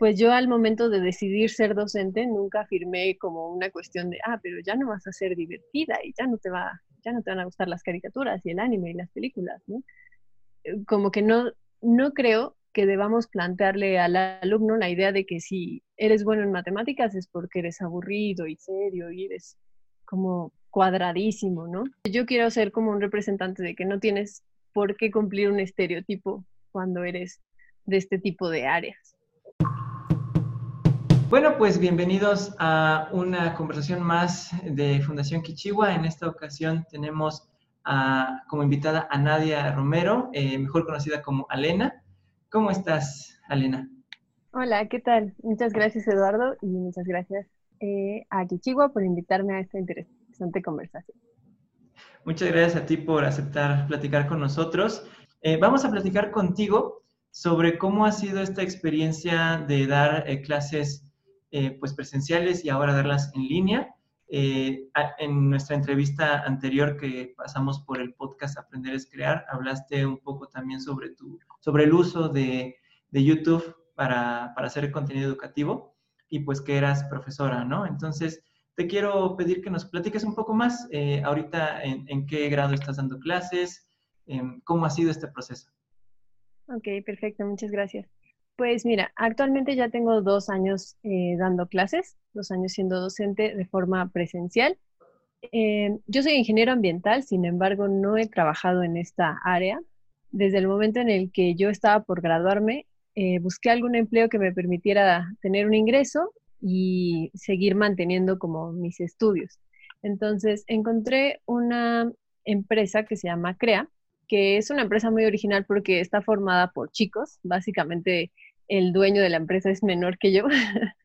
pues yo al momento de decidir ser docente nunca afirmé como una cuestión de, ah, pero ya no vas a ser divertida y ya no te va, ya no te van a gustar las caricaturas y el anime y las películas, ¿no? Eh, como que no, no creo que debamos plantearle al alumno la idea de que si eres bueno en matemáticas es porque eres aburrido y serio y eres como cuadradísimo, ¿no? Yo quiero ser como un representante de que no tienes por qué cumplir un estereotipo cuando eres de este tipo de áreas. Bueno, pues bienvenidos a una conversación más de Fundación Kichiwa. En esta ocasión tenemos como invitada a Nadia Romero, eh, mejor conocida como Alena. ¿Cómo estás, Alena? Hola, ¿qué tal? Muchas gracias, Eduardo, y muchas gracias eh, a Kichiwa por invitarme a esta interesante conversación. Muchas gracias a ti por aceptar platicar con nosotros. Eh, vamos a platicar contigo sobre cómo ha sido esta experiencia de dar clases eh, pues presenciales y ahora darlas en línea. Eh, en nuestra entrevista anterior que pasamos por el podcast Aprender es Crear, hablaste un poco también sobre, tu, sobre el uso de, de YouTube para, para, hacer contenido educativo y pues que eras profesora, ¿no? Entonces, te quiero pedir que nos platiques un poco más eh, ahorita en, en, qué grado estás dando clases, cómo ha sido este proceso. Ok, perfecto, muchas gracias. Pues mira, actualmente ya tengo dos años eh, dando clases, dos años siendo docente de forma presencial. Eh, yo soy ingeniero ambiental, sin embargo, no he trabajado en esta área. Desde el momento en el que yo estaba por graduarme, eh, busqué algún empleo que me permitiera tener un ingreso y seguir manteniendo como mis estudios. Entonces, encontré una empresa que se llama CREA, que es una empresa muy original porque está formada por chicos, básicamente el dueño de la empresa es menor que yo.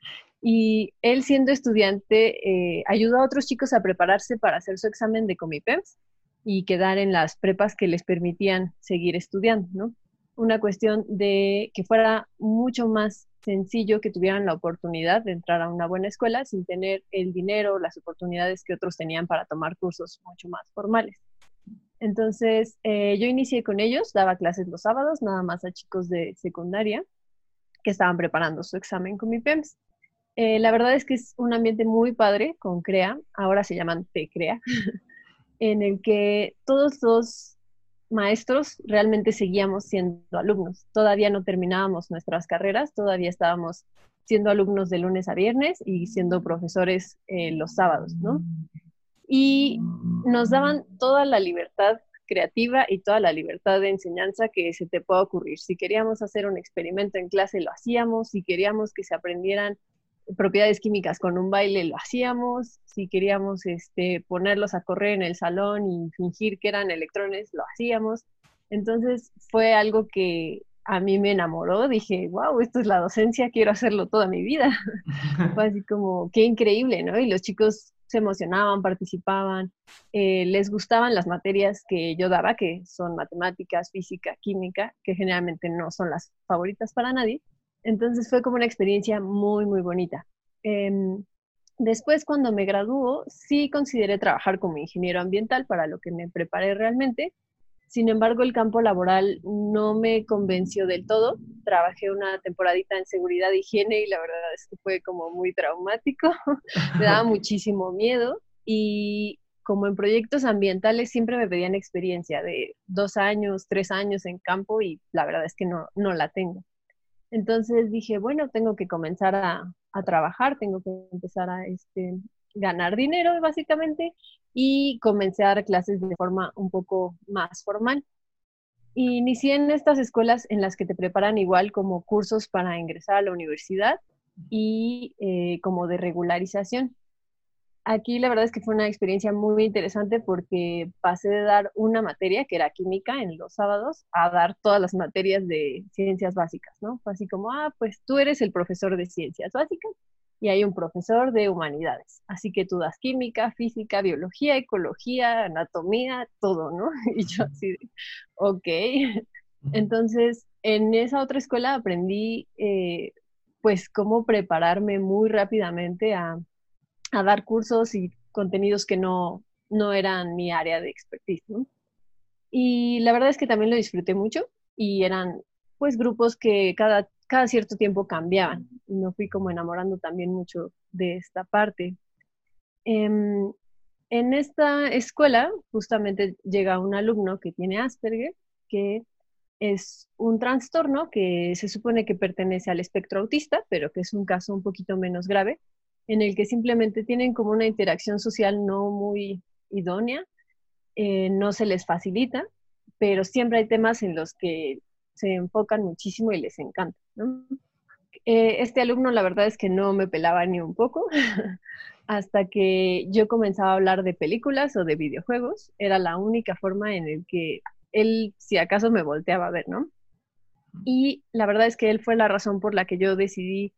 y él siendo estudiante eh, ayudó a otros chicos a prepararse para hacer su examen de Comipems y quedar en las prepas que les permitían seguir estudiando, ¿no? Una cuestión de que fuera mucho más sencillo que tuvieran la oportunidad de entrar a una buena escuela sin tener el dinero, las oportunidades que otros tenían para tomar cursos mucho más formales. Entonces, eh, yo inicié con ellos, daba clases los sábados, nada más a chicos de secundaria, que estaban preparando su examen con mi PEMS. Eh, la verdad es que es un ambiente muy padre con CREA, ahora se llaman TCREA, en el que todos los maestros realmente seguíamos siendo alumnos. Todavía no terminábamos nuestras carreras, todavía estábamos siendo alumnos de lunes a viernes y siendo profesores eh, los sábados, ¿no? Y nos daban toda la libertad creativa y toda la libertad de enseñanza que se te pueda ocurrir. Si queríamos hacer un experimento en clase, lo hacíamos. Si queríamos que se aprendieran propiedades químicas con un baile, lo hacíamos. Si queríamos este, ponerlos a correr en el salón y fingir que eran electrones, lo hacíamos. Entonces fue algo que a mí me enamoró. Dije, wow, esto es la docencia, quiero hacerlo toda mi vida. fue así como, qué increíble, ¿no? Y los chicos emocionaban, participaban, eh, les gustaban las materias que yo daba, que son matemáticas, física, química, que generalmente no son las favoritas para nadie. Entonces fue como una experiencia muy, muy bonita. Em, después, cuando me graduó, sí consideré trabajar como ingeniero ambiental, para lo que me preparé realmente, sin embargo, el campo laboral no me convenció del todo. Trabajé una temporadita en seguridad e higiene y la verdad es que fue como muy traumático. me daba muchísimo miedo y como en proyectos ambientales siempre me pedían experiencia de dos años, tres años en campo y la verdad es que no, no la tengo. Entonces dije, bueno, tengo que comenzar a, a trabajar, tengo que empezar a este, ganar dinero básicamente y comencé a dar clases de forma un poco más formal. Inicié en estas escuelas en las que te preparan igual como cursos para ingresar a la universidad y eh, como de regularización. Aquí la verdad es que fue una experiencia muy interesante porque pasé de dar una materia que era química en los sábados a dar todas las materias de ciencias básicas, ¿no? Fue así como, ah, pues tú eres el profesor de ciencias básicas y hay un profesor de humanidades. Así que tú das química, física, biología, ecología, anatomía, todo, ¿no? Y yo así, ok. Entonces, en esa otra escuela aprendí, eh, pues, cómo prepararme muy rápidamente a, a, dar cursos y contenidos que no, no eran mi área de expertise, ¿no? Y la verdad es que también lo disfruté mucho y eran pues grupos que cada cada cierto tiempo cambiaban. Y me fui como enamorando también mucho de esta parte. Em, en esta escuela justamente llega un alumno que tiene Asperger, que es un trastorno que se supone que pertenece al espectro autista, pero que es un caso un poquito menos grave, en el que simplemente tienen como una interacción social no muy idónea, eh, no se les facilita, pero siempre hay temas en los que se enfocan muchísimo y les encanta. Eh, este alumno la verdad es que no me pelaba ni un poco, hasta que yo comenzaba a hablar de películas o de videojuegos, era la única forma en el que él, si acaso, me volteaba a ver, ¿no? Y la verdad es que él fue la razón por la que yo decidí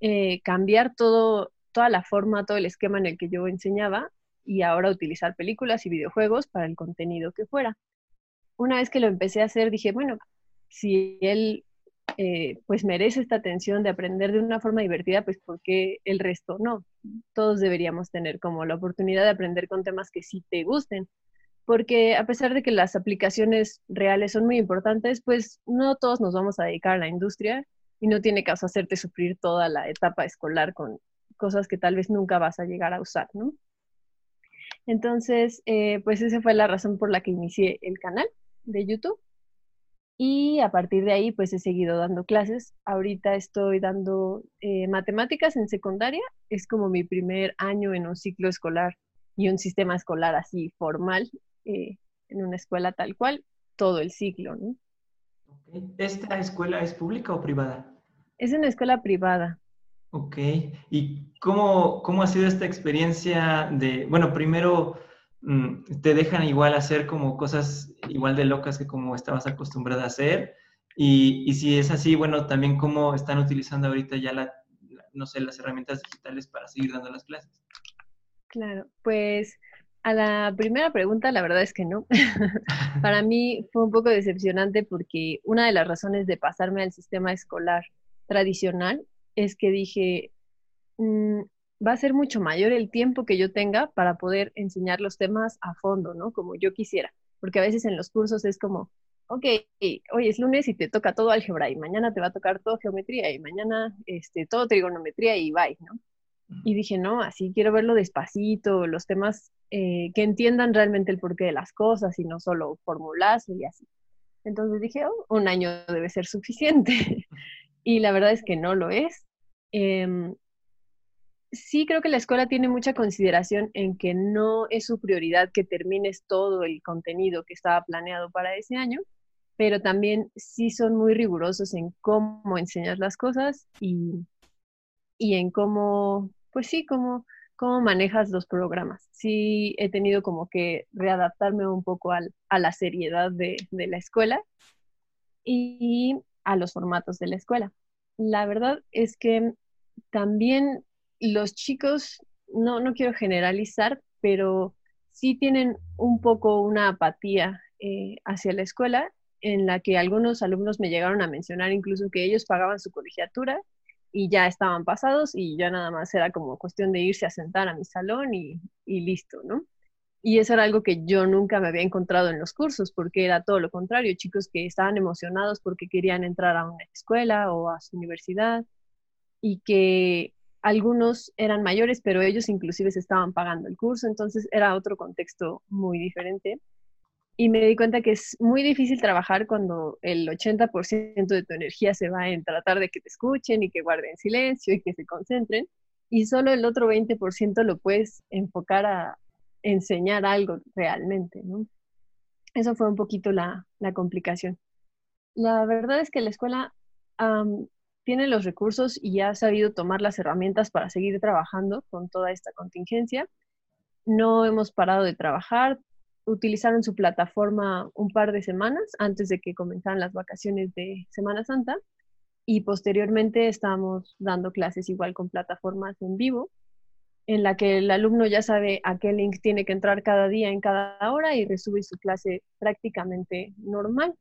eh, cambiar todo, toda la forma, todo el esquema en el que yo enseñaba y ahora utilizar películas y videojuegos para el contenido que fuera. Una vez que lo empecé a hacer, dije, bueno, si él eh, pues merece esta atención de aprender de una forma divertida, pues porque el resto no. Todos deberíamos tener como la oportunidad de aprender con temas que sí te gusten, porque a pesar de que las aplicaciones reales son muy importantes, pues no todos nos vamos a dedicar a la industria y no tiene caso hacerte sufrir toda la etapa escolar con cosas que tal vez nunca vas a llegar a usar, ¿no? Entonces, eh, pues esa fue la razón por la que inicié el canal de YouTube y a partir de ahí, pues he seguido dando clases. Ahorita estoy dando eh, matemáticas en secundaria. Es como mi primer año en un ciclo escolar y un sistema escolar así formal, eh, en una escuela tal cual, todo el ciclo. ¿no? ¿Esta escuela es pública o privada? Es una escuela privada. Ok. ¿Y cómo, cómo ha sido esta experiencia de, bueno, primero te dejan igual hacer como cosas igual de locas que como estabas acostumbrada a hacer. Y, si es así, bueno, también cómo están utilizando ahorita ya la, no sé, las herramientas digitales para seguir dando las clases. Claro, pues a la primera pregunta, la verdad es que no. para mí fue un poco decepcionante porque una de las razones de pasarme al sistema escolar tradicional es que dije, mm, va a ser mucho mayor el tiempo que yo tenga para poder enseñar los temas a fondo, ¿no? Como yo quisiera. Porque a veces en los cursos es como, ok, hoy es lunes y te toca todo álgebra y mañana te va a tocar todo geometría y mañana este, todo trigonometría y bye, ¿no? Y dije, no, así quiero verlo despacito, los temas eh, que entiendan realmente el porqué de las cosas y no solo formulas y así. Entonces dije, oh, un año debe ser suficiente. y la verdad es que no lo es. Em, sí creo que la escuela tiene mucha consideración en que no es su prioridad que termines todo el contenido que estaba planeado para ese año, pero también sí son muy rigurosos en cómo enseñas las cosas y, en cómo, pues sí, cómo, cómo manejas los programas. Sí he tenido como que readaptarme un poco a la seriedad de, de la escuela y a los formatos de la escuela. La verdad es que también los chicos, no, no quiero generalizar, pero sí tienen un poco una apatía eh, hacia la escuela, en la que algunos alumnos me llegaron a mencionar incluso que ellos pagaban su colegiatura y ya estaban pasados y ya nada más era como cuestión de irse a sentar a mi salón y, y listo, ¿no? Y eso era algo que yo nunca me había encontrado en los cursos, porque era todo lo contrario, chicos que estaban emocionados porque querían entrar a una escuela o a su universidad y que algunos eran mayores, pero ellos inclusive se estaban pagando el curso, entonces era otro contexto muy diferente. Y me di cuenta que es muy difícil trabajar cuando el 80% de tu energía se va en tratar de que te escuchen y que guarden silencio y que se concentren, y solo el otro 20% lo puedes enfocar a enseñar algo realmente, ¿no? Eso fue un poquito la, complicación. La verdad es que la escuela tiene los recursos y ha sabido tomar las herramientas para seguir trabajando con toda esta contingencia. No hemos parado de trabajar. Utilizaron su plataforma un par de semanas antes de que comenzaran las vacaciones de Semana Santa y posteriormente estamos dando clases igual con plataformas en vivo en la que el alumno ya sabe a qué link tiene que entrar cada día en cada hora y resube su clase prácticamente normal.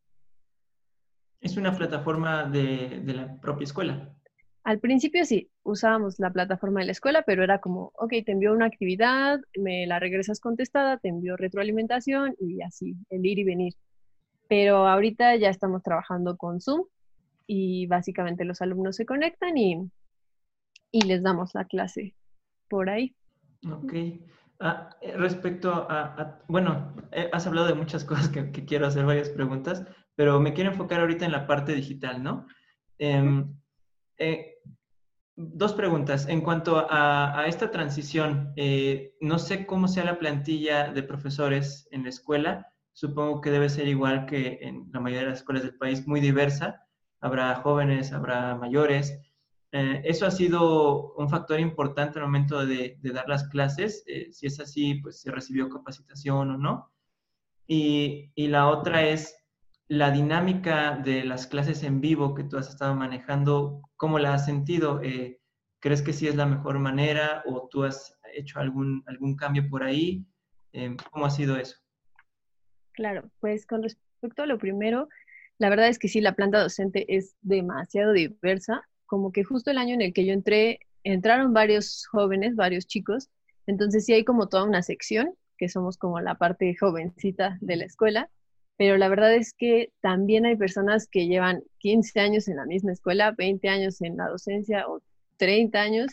¿Es una plataforma de, la propia escuela? Al principio sí, usábamos la plataforma de la escuela, pero era como, ok, te envío una actividad, me la regresas contestada, te envío retroalimentación y así, el ir y venir. Pero ahorita ya estamos trabajando con Zoom y básicamente los alumnos se conectan y, y les damos la clase por ahí. Ok. Ah, eh, respecto a, bueno, eh, has hablado de muchas cosas que, quiero hacer varias preguntas, pero me quiero enfocar ahorita en la parte digital, ¿no? Em, eh, dos preguntas. En cuanto a, esta transición, no sé cómo sea la plantilla de profesores en la escuela. Supongo que debe ser igual que en la mayoría de las escuelas del país, muy diversa. Habrá jóvenes, habrá mayores. Eh, ¿Eso ha sido un factor importante al momento de, dar las clases? Eh, si es así, pues se recibió capacitación o no. Y, la otra es la dinámica de las clases en vivo que tú has estado manejando, ¿cómo la has sentido? Eh, ¿Crees que sí es la mejor manera o tú has hecho algún, algún cambio por ahí? ¿Cómo ha sido eso? Claro, pues con respecto a lo primero, la verdad es que sí, la planta docente es demasiado diversa como que justo el año en el que yo entré, entraron varios jóvenes, varios chicos, entonces sí hay como toda una sección, que somos como la parte jovencita de la escuela, pero la verdad es que también hay personas que llevan 15 años en la misma escuela, 20 años en la docencia o 30 años,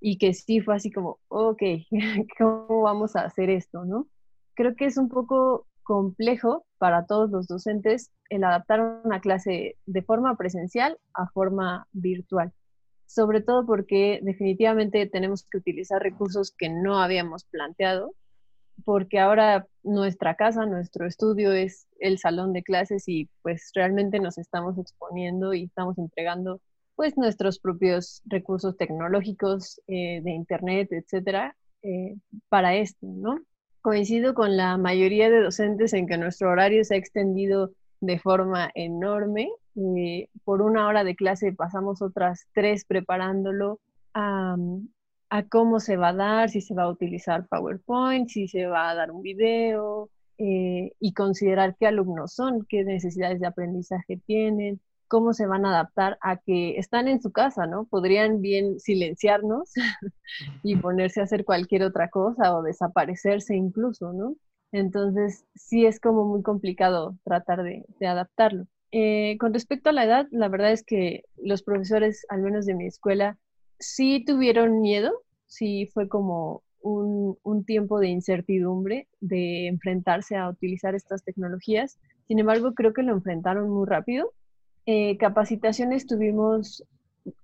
y que sí fue así como, ok, ¿cómo vamos a hacer esto? ¿no? Creo que es un poco complejo para todos los docentes el adaptar una clase de forma presencial a forma virtual, sobre todo porque definitivamente tenemos que utilizar recursos que no habíamos planteado, porque ahora nuestra casa, nuestro estudio es el salón de clases y pues realmente nos estamos exponiendo y estamos entregando pues nuestros propios recursos tecnológicos eh, de internet, etcétera, eh, para esto, ¿no? Coincido con la mayoría de docentes en que nuestro horario se ha extendido de forma enorme. Eh, por una hora de clase pasamos otras tres preparándolo a, cómo se va a dar, si se va a utilizar PowerPoint, si se va a dar un video eh, y considerar qué alumnos son, qué necesidades de aprendizaje tienen, cómo se van a adaptar a que están en su casa, ¿no? Podrían bien silenciarnos y ponerse a hacer cualquier otra cosa o desaparecerse incluso, ¿no? Entonces, sí es como muy complicado tratar de, adaptarlo. Eh, con respecto a la edad, la verdad es que los profesores, al menos de mi escuela, sí tuvieron miedo, sí fue como un, tiempo de incertidumbre de enfrentarse a utilizar estas tecnologías. Sin embargo, creo que lo enfrentaron muy rápido. Eh, capacitaciones tuvimos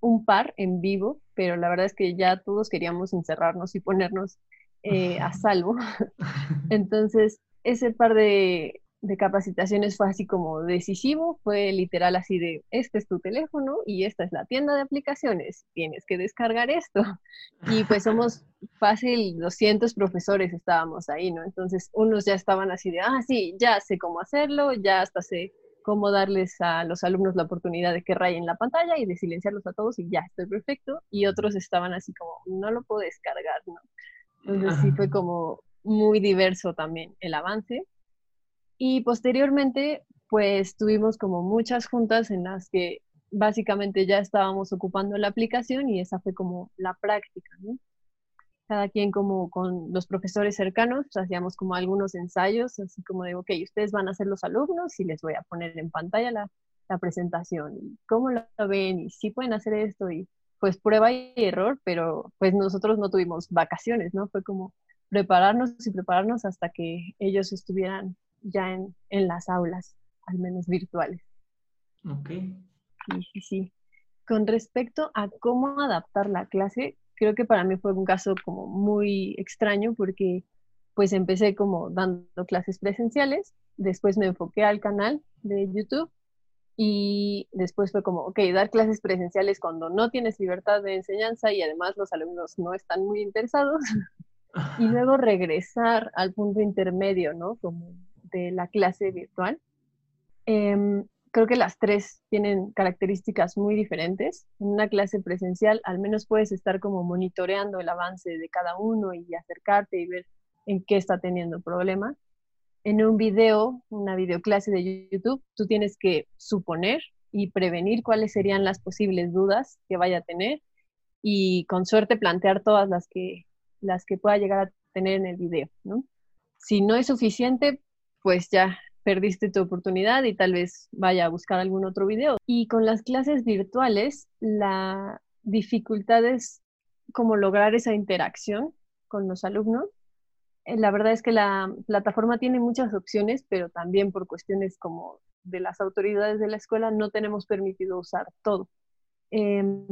un par en vivo, pero la verdad es que ya todos queríamos encerrarnos y ponernos eh, a salvo. Entonces, ese par de, capacitaciones fue así como decisivo, fue literal así de, este es tu teléfono y esta es la tienda de aplicaciones, tienes que descargar esto. Y pues somos fácil 200 profesores estábamos ahí, ¿no? Entonces, unos ya estaban así de, ah, sí, ya sé cómo hacerlo, ya hasta sé cómo darles a los alumnos la oportunidad de que rayen la pantalla y de silenciarlos a todos y ya estoy perfecto. Y otros estaban así como, no lo puedo descargar, ¿no? Entonces sí fue como muy diverso también el avance. Y posteriormente, pues tuvimos como muchas juntas en las que básicamente ya estábamos ocupando la aplicación y esa fue como la práctica, ¿no? Cada quien como con los profesores cercanos, hacíamos como algunos ensayos, así como de, ok, ustedes van a ser los alumnos y les voy a poner en pantalla la, la presentación, y cómo lo ven, y si pueden hacer esto, y pues prueba y error, pero pues nosotros no tuvimos vacaciones, ¿no? Fue como prepararnos y prepararnos hasta que ellos estuvieran ya en, en las aulas, al menos virtuales. Ok. Sí, sí, sí. Con respecto a cómo adaptar la clase, creo que para mí fue un caso como muy extraño porque pues empecé como dando clases presenciales, después me enfoqué al canal de YouTube y después fue como, ok, dar clases presenciales cuando no tienes libertad de enseñanza y además los alumnos no están muy interesados. y luego regresar al punto intermedio, ¿no? Como de la clase virtual. Em, creo que las tres tienen características muy diferentes. En una clase presencial al menos puedes estar como monitoreando el avance de cada uno y acercarte y ver en qué está teniendo problemas en un video, una videoclase de YouTube, tú tienes que suponer y prevenir cuáles serían las posibles dudas que vaya a tener y con suerte plantear todas las que, las que pueda llegar a tener en el video. Si no es suficiente, pues ya perdiste tu oportunidad y tal vez vaya a buscar algún otro video. Y con las clases virtuales, la dificultad es como lograr esa interacción con los alumnos. Eh, la verdad es que la plataforma tiene muchas opciones, pero también por cuestiones como de las autoridades de la escuela no tenemos permitido usar todo. Em,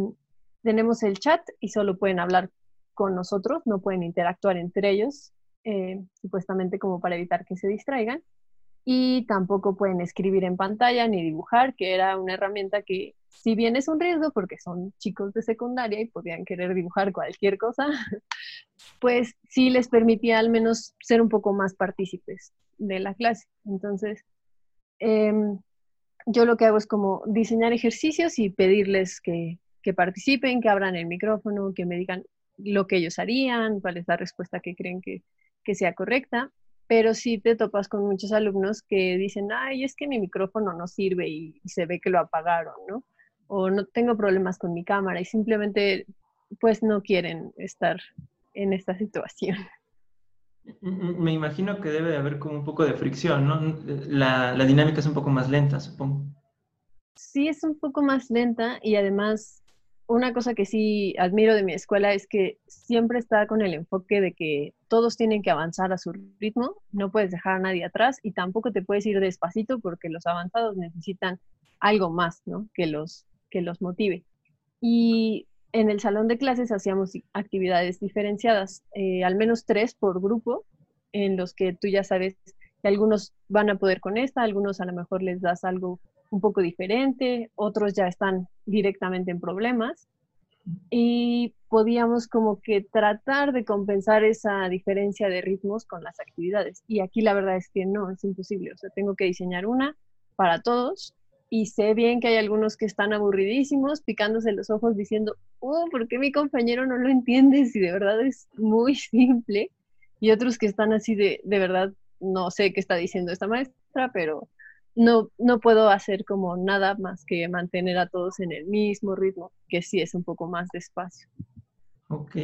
tenemos el chat y solo pueden hablar con nosotros, no pueden interactuar entre ellos, eh, supuestamente como para evitar que se distraigan. Y tampoco pueden escribir en pantalla ni dibujar, que era una herramienta que, si bien es un riesgo porque son chicos de secundaria y podían querer dibujar cualquier cosa, pues sí les permitía al menos ser un poco más partícipes de la clase. Entonces, em, yo lo que hago es como diseñar ejercicios y pedirles que, que participen, que abran el micrófono, que me digan lo que ellos harían, cuál es la respuesta que creen que, que sea correcta, pero sí te topas con muchos alumnos que dicen, ay, es que mi micrófono no sirve y, se ve que lo apagaron, ¿no? O no tengo problemas con mi cámara y simplemente pues no quieren estar en esta situación. Me imagino que debe de haber como un poco de fricción, ¿no? La, la dinámica es un poco más lenta, supongo. Sí, es un poco más lenta y además una cosa que sí admiro de mi escuela es que siempre está con el enfoque de que todos tienen que avanzar a su ritmo, no puedes dejar a nadie atrás y tampoco te puedes ir despacito porque los avanzados necesitan algo más, ¿no? Que los, que los motive. Y en el salón de clases hacíamos actividades diferenciadas, eh, al menos tres por grupo, en los que tú ya sabes que algunos van a poder con esta, algunos a lo mejor les das algo un poco diferente, otros ya están directamente en problemas y podíamos como que tratar de compensar esa diferencia de ritmos con las actividades. Y aquí la verdad es que no, es imposible. O sea, tengo que diseñar una para todos y sé bien que hay algunos que están aburridísimos, picándose los ojos diciendo, oh, ¿por qué mi compañero no lo entiende si de verdad es muy simple? Y otros que están así de, de verdad, no sé qué está diciendo esta maestra, pero no, no puedo hacer como nada más que mantener a todos en el mismo ritmo, que sí es un poco más despacio. Ok.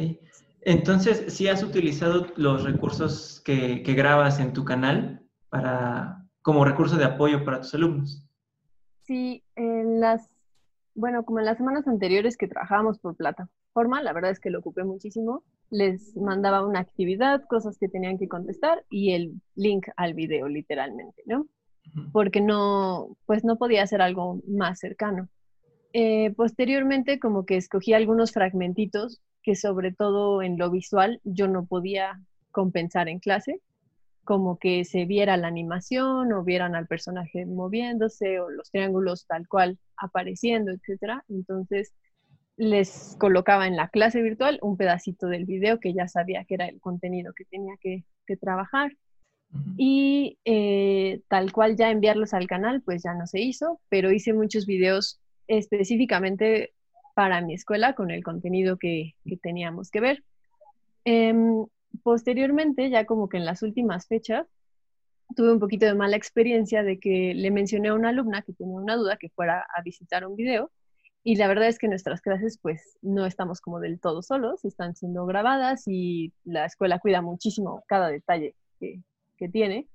Entonces, ¿sí has utilizado los recursos que, grabas en tu canal para, como recurso de apoyo para tus alumnos? Sí, en las, bueno, como en las semanas anteriores que trabajábamos por plataforma, la verdad es que lo ocupé muchísimo. Les mandaba una actividad, cosas que tenían que contestar y el link al video, literalmente, ¿no? Porque no, pues no podía hacer algo más cercano. Eh, posteriormente, como que escogí algunos fragmentitos que sobre todo en lo visual yo no podía compensar en clase, como que se viera la animación o vieran al personaje moviéndose o los triángulos tal cual apareciendo, etc. Entonces les colocaba en la clase virtual un pedacito del video que ya sabía que era el contenido que tenía que trabajar y eh, tal cual ya enviarlos al canal, pues ya no se hizo, pero hice muchos videos específicamente para mi escuela con el contenido que, teníamos que ver. Em, posteriormente, ya como que en las últimas fechas, tuve un poquito de mala experiencia de que le mencioné a una alumna que tenía una duda que fuera a visitar un video y la verdad es que nuestras clases pues no estamos como del todo solos, están siendo grabadas y la escuela cuida muchísimo cada detalle que, que tiene.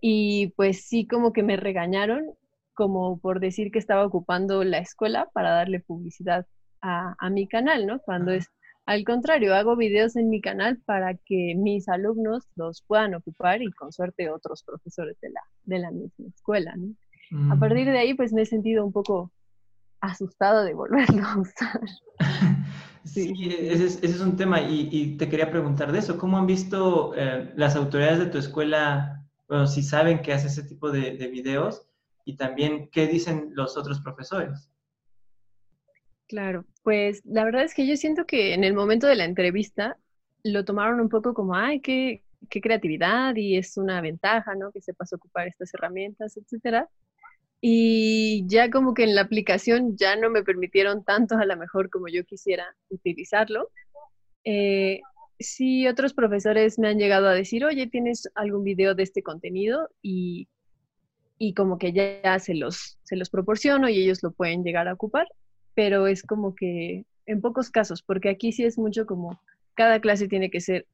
Y pues sí, como que me regañaron, como por decir que estaba ocupando la escuela para darle publicidad a, mi canal, ¿no? Cuando es al contrario, hago videos en mi canal para que mis alumnos los puedan ocupar y con suerte otros profesores de la, de la misma escuela, ¿no? A mm. partir de ahí, pues me he sentido un poco asustado de volverlo a usar. Sí, ese, es, un tema y, te quería preguntar de eso. ¿Cómo han visto eh, las autoridades de tu escuela, bueno, si saben que hace ese tipo de, videos y también qué dicen los otros profesores? Claro, pues la verdad es que yo siento que en el momento de la entrevista lo tomaron un poco como, ay, qué, qué creatividad y es una ventaja, ¿no? Que sepas ocupar estas herramientas, etcétera. Y ya como que en la aplicación ya no me permitieron tanto a lo mejor como yo quisiera utilizarlo. Eh, sí, otros profesores me han llegado a decir, oye, ¿tienes algún video de este contenido? Y, y como que ya se los, se los proporciono y ellos lo pueden llegar a ocupar, pero es como que en pocos casos, porque aquí sí es mucho como cada clase tiene que ser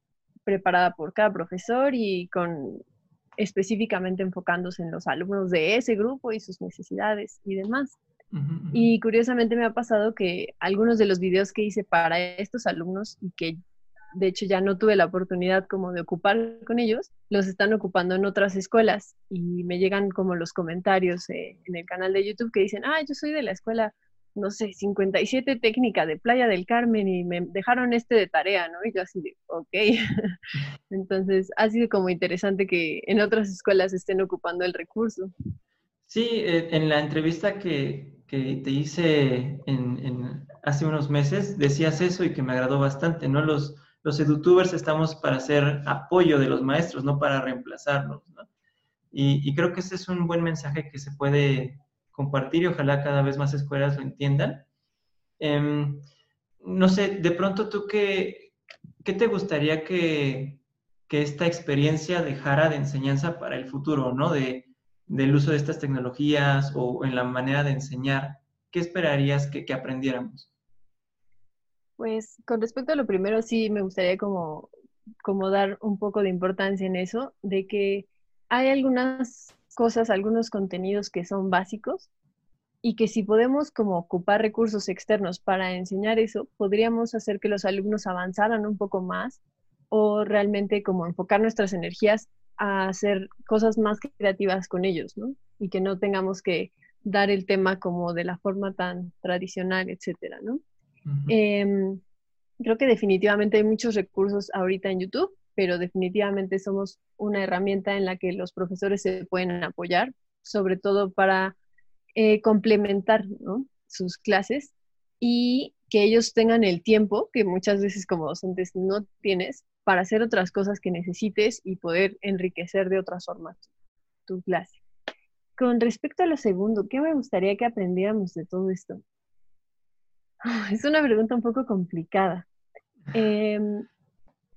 preparada por cada profesor y con específicamente enfocándose en los alumnos de ese grupo y sus necesidades y demás. Y curiosamente me ha pasado que algunos de los videos que hice para estos alumnos y que de hecho ya no tuve la oportunidad como de ocupar con ellos, los están ocupando en otras escuelas y me llegan como los comentarios eh, en el canal de YouTube que dicen, ah, yo soy de la escuela, no sé, 57 técnica de Playa del Carmen y me dejaron este de tarea, ¿no? Y yo así de, ok. Entonces ha sido como interesante que en otras escuelas estén ocupando el recurso. Sí, eh, en la entrevista que, te hice hace unos meses decías eso y que me agradó bastante, ¿no? Los, los edutubers estamos para hacer apoyo de los maestros, no para reemplazarlos. ¿no? Y, creo que ese es un buen mensaje que se puede compartir y ojalá cada vez más escuelas lo entiendan. Em, no sé, de pronto tú qué, qué te gustaría que, que, esta experiencia dejara de enseñanza para el futuro, ¿no? De, del uso de estas tecnologías o en la manera de enseñar. ¿Qué esperarías que, que aprendiéramos? Pues con respecto a lo primero, sí me gustaría como, como dar un poco de importancia en eso, de que hay algunas cosas, algunos contenidos que son básicos y que si podemos como ocupar recursos externos para enseñar eso, podríamos hacer que los alumnos avanzaran un poco más o realmente como enfocar nuestras energías a hacer cosas más creativas con ellos, ¿no? Y que no tengamos que dar el tema como de la forma tan tradicional, etcétera, ¿no? Em, creo que definitivamente hay muchos recursos ahorita en YouTube, pero definitivamente somos una herramienta en la que los profesores se pueden apoyar, sobre todo para eh, complementar sus clases y que ellos tengan el tiempo que muchas veces como docentes no tienes para hacer otras cosas que necesites y poder enriquecer de otras formas tu clase. Con respecto a lo segundo, ¿qué me gustaría que aprendiéramos de todo esto? Es una pregunta un poco complicada. Em,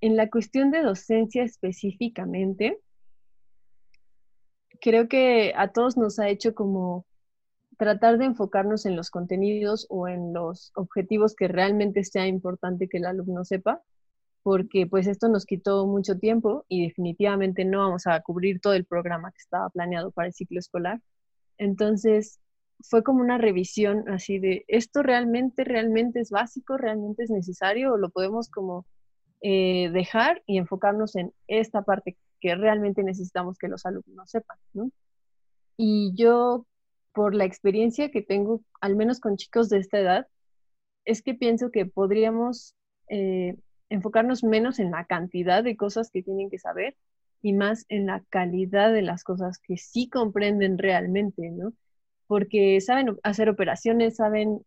en la cuestión de docencia específicamente, creo que a todos nos ha hecho como tratar de enfocarnos en los contenidos o en los objetivos que realmente sea importante que el alumno sepa, porque pues esto nos quitó mucho tiempo y definitivamente no vamos a cubrir todo el programa que estaba planeado para el ciclo escolar. Entonces, fue como una revisión así de, ¿esto realmente, realmente es básico, realmente es necesario o lo podemos como eh, dejar y enfocarnos en esta parte que realmente necesitamos que los alumnos sepan. Y yo, por la experiencia que tengo, al menos con chicos de esta edad, es que pienso que podríamos eh, enfocarnos menos en la cantidad de cosas que tienen que saber y más en la calidad de las cosas que sí comprenden realmente, ¿no? porque saben hacer operaciones, saben,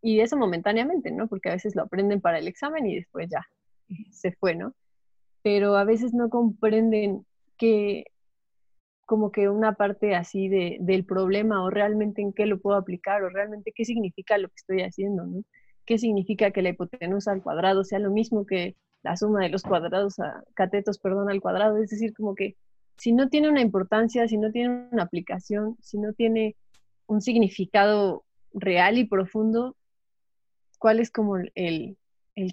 y eso momentáneamente, ¿no? Porque a veces lo aprenden para el examen y después ya se fue, ¿no? Pero a veces no comprenden que como que una parte así de, del problema o realmente en qué lo puedo aplicar o realmente qué significa lo que estoy haciendo, ¿no? ¿Qué significa que la hipotenusa al cuadrado sea lo mismo que la suma de los cuadrados a catetos, perdón, al cuadrado? Es decir, como que si no tiene una importancia, si no tiene una aplicación, si no tiene un significado real y profundo, cuál es como el,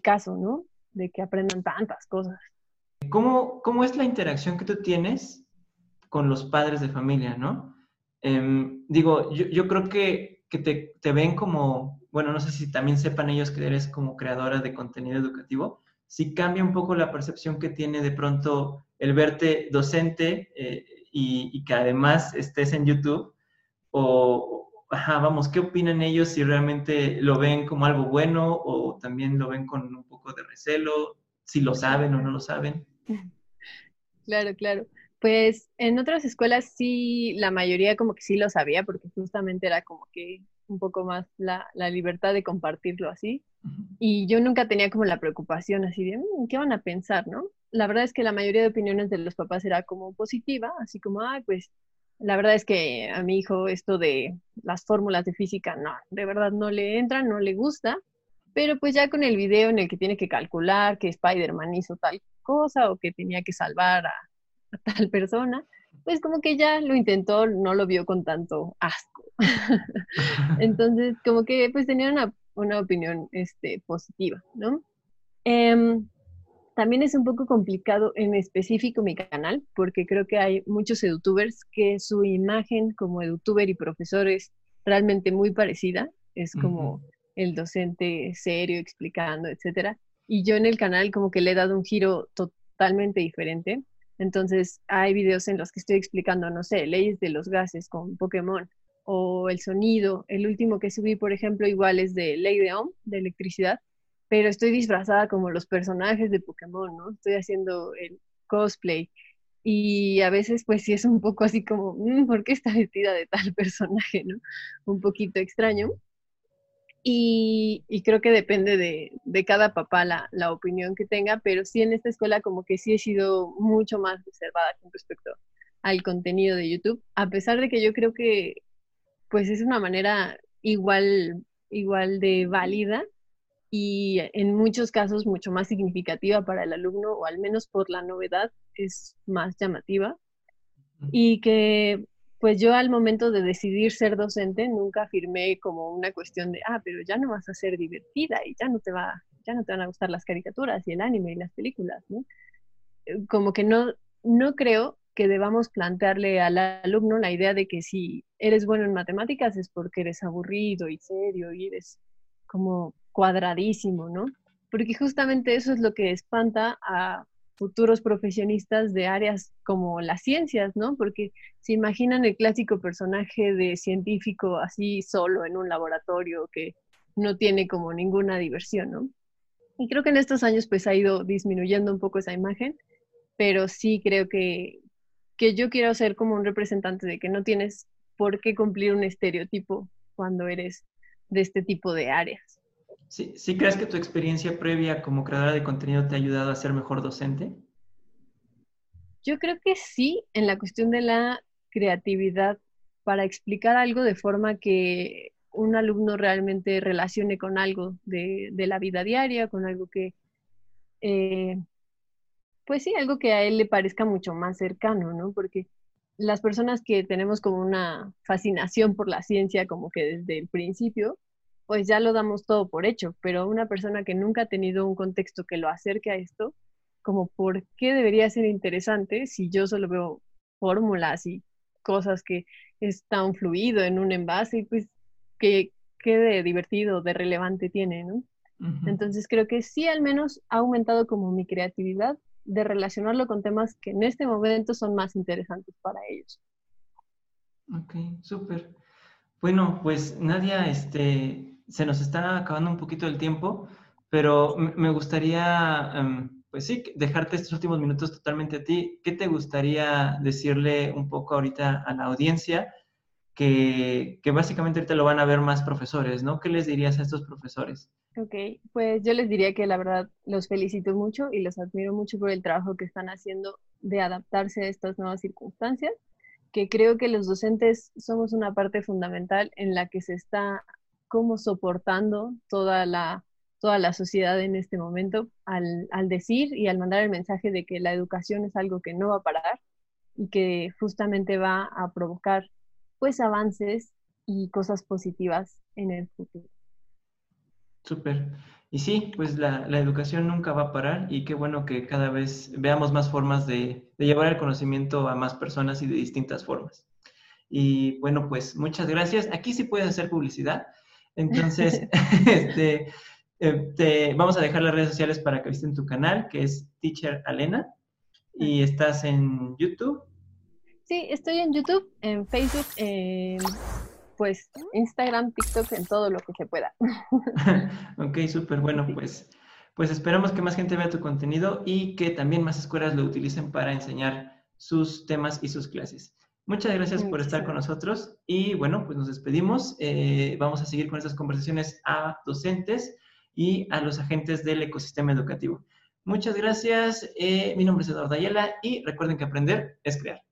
caso, ¿no? De que aprendan tantas cosas. ¿Cómo, ¿Cómo, es la interacción que tú tienes con los padres de familia, no? Em, digo, yo, creo que, te, te, ven como, bueno, no sé si también sepan ellos que eres como creadora de contenido educativo, si cambia un poco la percepción que tiene de pronto el verte docente eh, y, que además estés en YouTube, o, vamos, ¿qué opinan ellos si realmente lo ven como algo bueno o también lo ven con un poco de recelo, si lo saben o no lo saben? Claro, claro. Pues en otras escuelas sí, la mayoría como que sí lo sabía, porque justamente era como que un poco más la, libertad de compartirlo así. Y yo nunca tenía como la preocupación así de, mm, ¿qué van a pensar, no? La verdad es que la mayoría de opiniones de los papás era como positiva, así como, ay, pues la verdad es que a mi hijo esto de las fórmulas de física, no, de verdad no le entra, no le gusta, pero pues ya con el video en el que tiene que calcular que Spider-Man hizo tal cosa o que tenía que salvar a, tal persona, pues como que ya lo intentó, no lo vio con tanto asco. Entonces, como que pues tenía una, opinión este, positiva, ¿no? Em, también es un poco complicado en específico mi canal, porque creo que hay muchos edutubers que su imagen como edutuber y profesor es realmente muy parecida. Es como el docente serio explicando, etcétera. Y yo en el canal como que le he dado un giro totalmente diferente. Entonces hay videos en los que estoy explicando, no sé, leyes de los gases con Pokémon o el sonido. El último que subí, por ejemplo, igual es de ley de Ohm, de electricidad, pero estoy disfrazada como los personajes de Pokémon, ¿no? Estoy haciendo el cosplay y a veces pues sí es un poco así como, mm, ¿por qué está vestida de tal personaje, ¿no? Un poquito extraño. Y, creo que depende de, cada papá la, opinión que tenga, pero sí en esta escuela como que sí he sido mucho más reservada con respecto al contenido de YouTube, a pesar de que yo creo que pues es una manera igual, igual de válida y en muchos casos mucho más significativa para el alumno, o al menos por la novedad es más llamativa. Y que pues yo al momento de decidir ser docente nunca afirmé como una cuestión de, ah, pero ya no vas a ser divertida y ya no te va, ya no te van a gustar las caricaturas y el anime y las películas, ¿no? Eh, como que no, no creo que debamos plantearle al alumno la idea de que si eres bueno en matemáticas es porque eres aburrido y serio y eres como cuadradísimo, ¿no? Porque justamente eso es lo que espanta a futuros profesionistas de áreas como las ciencias, ¿no? Porque se imaginan el clásico personaje de científico así solo en un laboratorio que no tiene como ninguna diversión, ¿no? Y creo que en estos años pues ha ido disminuyendo un poco esa imagen, pero sí creo que, que yo quiero ser como un representante de que no tienes por qué cumplir un estereotipo cuando eres de este tipo de áreas. ¿Sí, ¿Sí crees que tu experiencia previa como creadora de contenido te ha ayudado a ser mejor docente? Yo creo que sí, en la cuestión de la creatividad, para explicar algo de forma que un alumno realmente relacione con algo de, la vida diaria, con algo que, eh, pues sí, algo que a él le parezca mucho más cercano, ¿no? Porque las personas que tenemos como una fascinación por la ciencia, como que desde el principio, pues ya lo damos todo por hecho, pero una persona que nunca ha tenido un contexto que lo acerque a esto, como por qué debería ser interesante si yo solo veo fórmulas y cosas que están fluido en un envase, pues que qué de divertido, de relevante tiene, ¿no? Entonces creo que sí al menos ha aumentado como mi creatividad de relacionarlo con temas que en este momento son más interesantes para ellos. Ok, súper. Bueno, pues Nadia, este, se nos está acabando un poquito el tiempo, pero me gustaría, em, pues sí, dejarte estos últimos minutos totalmente a ti. ¿Qué te gustaría decirle un poco ahorita a la audiencia? Que, que, básicamente ahorita lo van a ver más profesores, ¿no? ¿Qué les dirías a estos profesores? Ok, pues yo les diría que la verdad los felicito mucho y los admiro mucho por el trabajo que están haciendo de adaptarse a estas nuevas circunstancias, que creo que los docentes somos una parte fundamental en la que se está cómo soportando toda la, toda la sociedad en este momento al, decir y al mandar el mensaje de que la educación es algo que no va a parar y que justamente va a provocar pues avances y cosas positivas en el futuro. Súper. Y sí, pues la, educación nunca va a parar y qué bueno que cada vez veamos más formas de, de llevar el conocimiento a más personas y de distintas formas. Y bueno, pues muchas gracias. Aquí sí puedes hacer publicidad. Entonces, este, eh, vamos a dejar las redes sociales para que visiten tu canal, que es Teacher Alena. Y estás en YouTube. Sí, estoy en YouTube, en Facebook, pues Instagram, TikTok, en todo lo que se pueda. ok, súper bueno, pues, pues esperamos que más gente vea tu contenido y que también más escuelas lo utilicen para enseñar sus temas y sus clases. Muchas gracias por estar con nosotros y bueno, pues nos despedimos. Eh, vamos a seguir con estas conversaciones a docentes y a los agentes del ecosistema educativo. Muchas gracias. Eh, mi nombre es Eduardo Ayala y recuerden que aprender es crear.